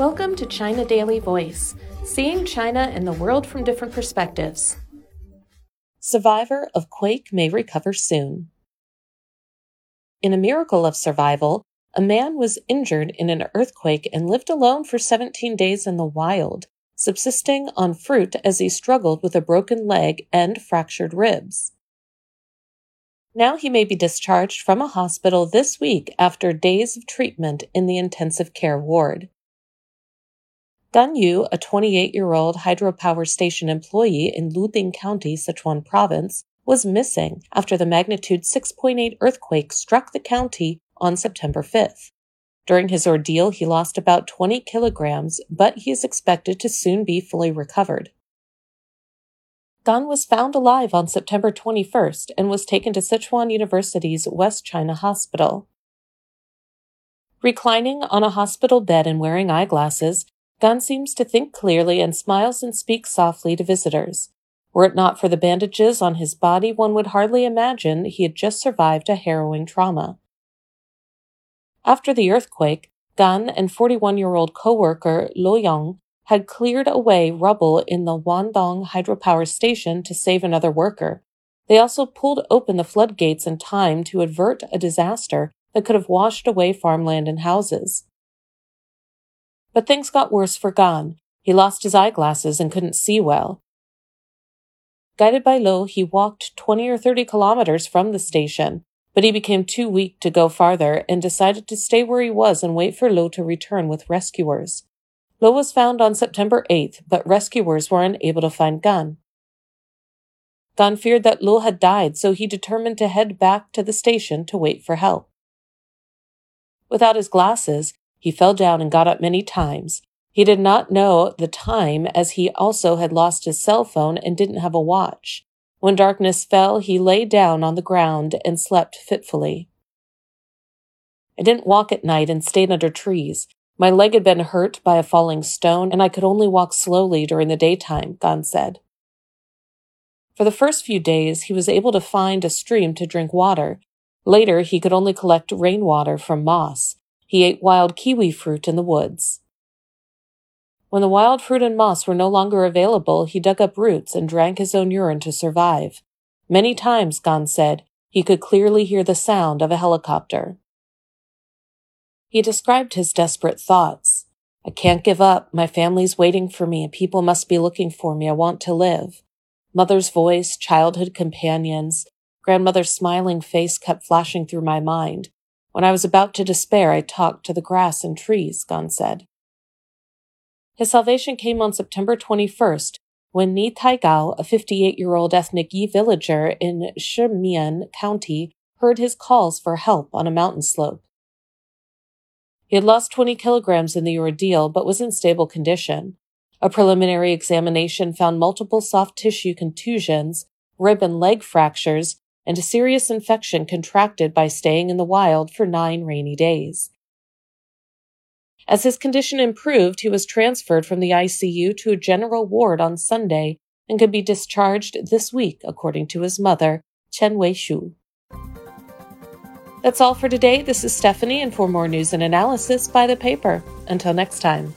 Welcome to China Daily Voice, seeing China and the world from different perspectives. Survivor of quake may recover soon. In a miracle of survival, a man was injured in an earthquake and lived alone for 17 days in the wild, subsisting on fruit as he struggled with a broken leg and fractured ribs. Now he may be discharged from a hospital this week after days of treatment in the intensive care ward. Gan Yu, a 28 year old hydropower station employee in Luding County, Sichuan Province, was missing after the magnitude 6.8 earthquake struck the county on September 5th. During his ordeal, he lost about 20 kilograms, but he is expected to soon be fully recovered. Gan was found alive on September 21st and was taken to Sichuan University's West China Hospital. Reclining on a hospital bed and wearing eyeglasses, Gan seems to think clearly and smiles and speaks softly to visitors. Were it not for the bandages on his body, one would hardly imagine he had just survived a harrowing trauma. After the earthquake, Gan and 41 year old co worker Luo Yong had cleared away rubble in the Wandong hydropower station to save another worker. They also pulled open the floodgates in time to avert a disaster that could have washed away farmland and houses. But things got worse for Gan. He lost his eyeglasses and couldn't see well. Guided by Luo, he walked 20 or 30 kilometers from the station, but he became too weak to go farther and decided to stay where he was and wait for Luo to return with rescuers. Luo was found on September 8th, but rescuers were unable to find Gan. Gan feared that Luo had died, so he determined to head back to the station to wait for help. Without his glasses, he fell down and got up many times. He did not know the time as he also had lost his cell phone and didn't have a watch. When darkness fell, he lay down on the ground and slept fitfully. I didn't walk at night and stayed under trees. My leg had been hurt by a falling stone, and I could only walk slowly during the daytime, Gan said. For the first few days, he was able to find a stream to drink water. Later, he could only collect rainwater from moss. He ate wild kiwi fruit in the woods. When the wild fruit and moss were no longer available, he dug up roots and drank his own urine to survive. Many times, Gan said, he could clearly hear the sound of a helicopter. He described his desperate thoughts. I can't give up. My family's waiting for me people must be looking for me. I want to live. Mother's voice, childhood companions, grandmother's smiling face kept flashing through my mind. When I was about to despair, I talked to the grass and trees, Gan said. His salvation came on September 21st when Ni Taigao, a 58 year old ethnic Yi villager in Shimian County, heard his calls for help on a mountain slope. He had lost 20 kilograms in the ordeal, but was in stable condition. A preliminary examination found multiple soft tissue contusions, rib and leg fractures, and a serious infection contracted by staying in the wild for nine rainy days. As his condition improved, he was transferred from the ICU to a general ward on Sunday and could be discharged this week, according to his mother, Chen Weishu. That's all for today. This is Stephanie, and for more news and analysis, buy the paper. Until next time.